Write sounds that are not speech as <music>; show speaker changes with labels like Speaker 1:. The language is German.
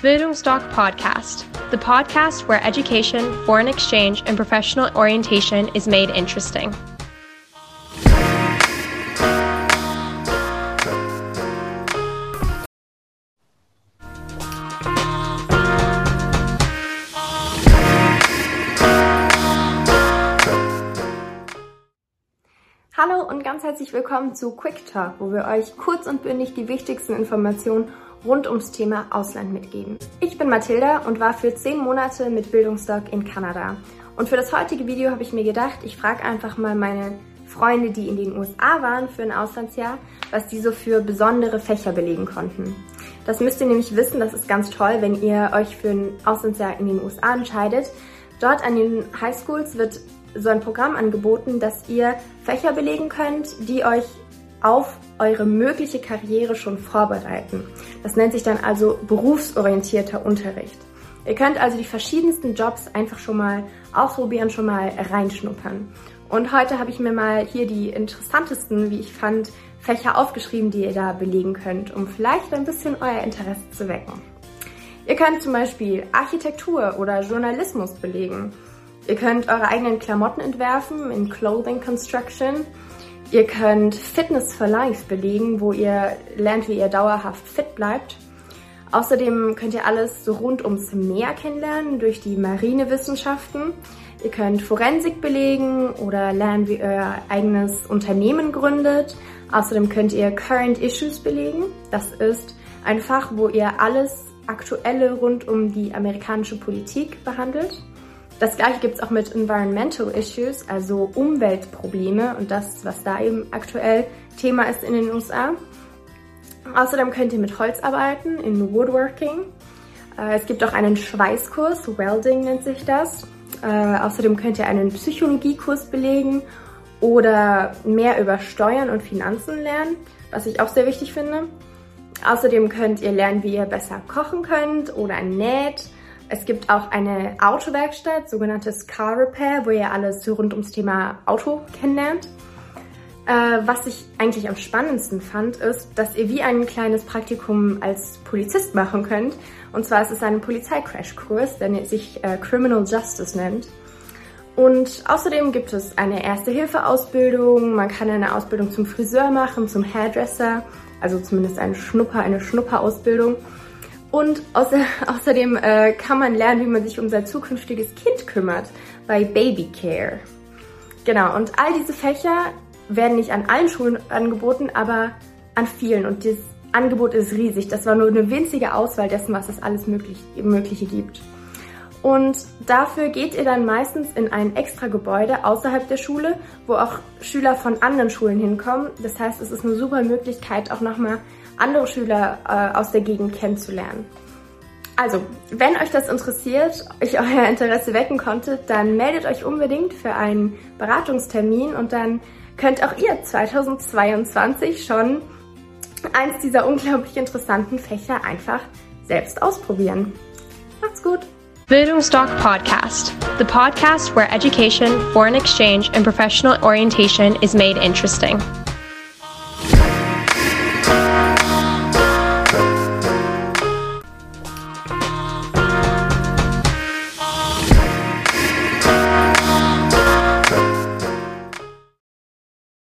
Speaker 1: Bildungsdoc Podcast, the podcast where education, foreign exchange, and professional orientation is made interesting.
Speaker 2: Hallo und ganz herzlich willkommen zu Quick Talk, wo wir euch kurz und bündig die wichtigsten Informationen rund ums Thema Ausland mitgeben. Ich bin Mathilda und war für zehn Monate mit Bildungsdoc in Kanada. Und für das heutige Video habe ich mir gedacht, ich frage einfach mal meine Freunde, die in den USA waren für ein Auslandsjahr, was die so für besondere Fächer belegen konnten. Das müsst ihr nämlich wissen, das ist ganz toll, wenn ihr euch für ein Auslandsjahr in den USA entscheidet. Dort an den Highschools wird so ein Programm angeboten, dass ihr Fächer belegen könnt, die euch auf eure mögliche Karriere schon vorbereiten. Das nennt sich dann also berufsorientierter Unterricht. Ihr könnt also die verschiedensten Jobs einfach schon mal ausprobieren, schon mal reinschnuppern. Und heute habe ich mir mal hier die interessantesten, wie ich fand, Fächer aufgeschrieben, die ihr da belegen könnt, um vielleicht ein bisschen euer Interesse zu wecken. Ihr könnt zum Beispiel Architektur oder Journalismus belegen. Ihr könnt eure eigenen Klamotten entwerfen in Clothing Construction Ihr könnt Fitness for Life belegen, wo ihr lernt, wie ihr dauerhaft fit bleibt. Außerdem könnt ihr alles so rund ums Meer kennenlernen durch die Marinewissenschaften. Ihr könnt Forensik belegen oder lernen, wie ihr eigenes Unternehmen gründet. Außerdem könnt ihr Current Issues belegen. Das ist ein Fach, wo ihr alles Aktuelle rund um die amerikanische Politik behandelt. Das gleiche gibt es auch mit Environmental Issues, also Umweltprobleme und das, was da eben aktuell Thema ist in den USA. Außerdem könnt ihr mit Holz arbeiten, in Woodworking. Äh, es gibt auch einen Schweißkurs, Welding nennt sich das. Äh, außerdem könnt ihr einen Psychologiekurs belegen oder mehr über Steuern und Finanzen lernen, was ich auch sehr wichtig finde. Außerdem könnt ihr lernen, wie ihr besser kochen könnt oder näht es gibt auch eine Autowerkstatt, sogenanntes Car Repair, wo ihr alles rund ums Thema Auto kennenlernt. Äh, was ich eigentlich am spannendsten fand, ist, dass ihr wie ein kleines Praktikum als Polizist machen könnt. Und zwar ist es ein Polizeicrashkurs, der sich äh, Criminal Justice nennt. Und außerdem gibt es eine Erste-Hilfe-Ausbildung, man kann eine Ausbildung zum Friseur machen, zum Hairdresser, also zumindest eine Schnupper, eine Schnupperausbildung. ausbildung und außer, <laughs> außerdem äh, kann man lernen, wie man sich um sein zukünftiges Kind kümmert bei Babycare. Genau, und all diese Fächer werden nicht an allen Schulen angeboten, aber an vielen. Und das Angebot ist riesig. Das war nur eine winzige Auswahl dessen, was es alles möglich, Mögliche gibt. Und dafür geht ihr dann meistens in ein extra Gebäude außerhalb der Schule, wo auch Schüler von anderen Schulen hinkommen. Das heißt, es ist eine super Möglichkeit, auch nochmal andere Schüler äh, aus der Gegend kennenzulernen. Also, wenn euch das interessiert, ich <laughs> euer Interesse wecken konnte, dann meldet euch unbedingt für einen Beratungstermin und dann könnt auch ihr 2022 schon eins dieser unglaublich interessanten Fächer einfach selbst ausprobieren. Macht's gut!
Speaker 1: Bildungsdoc Podcast, the podcast where education, foreign exchange, and professional orientation is made interesting.